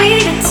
beat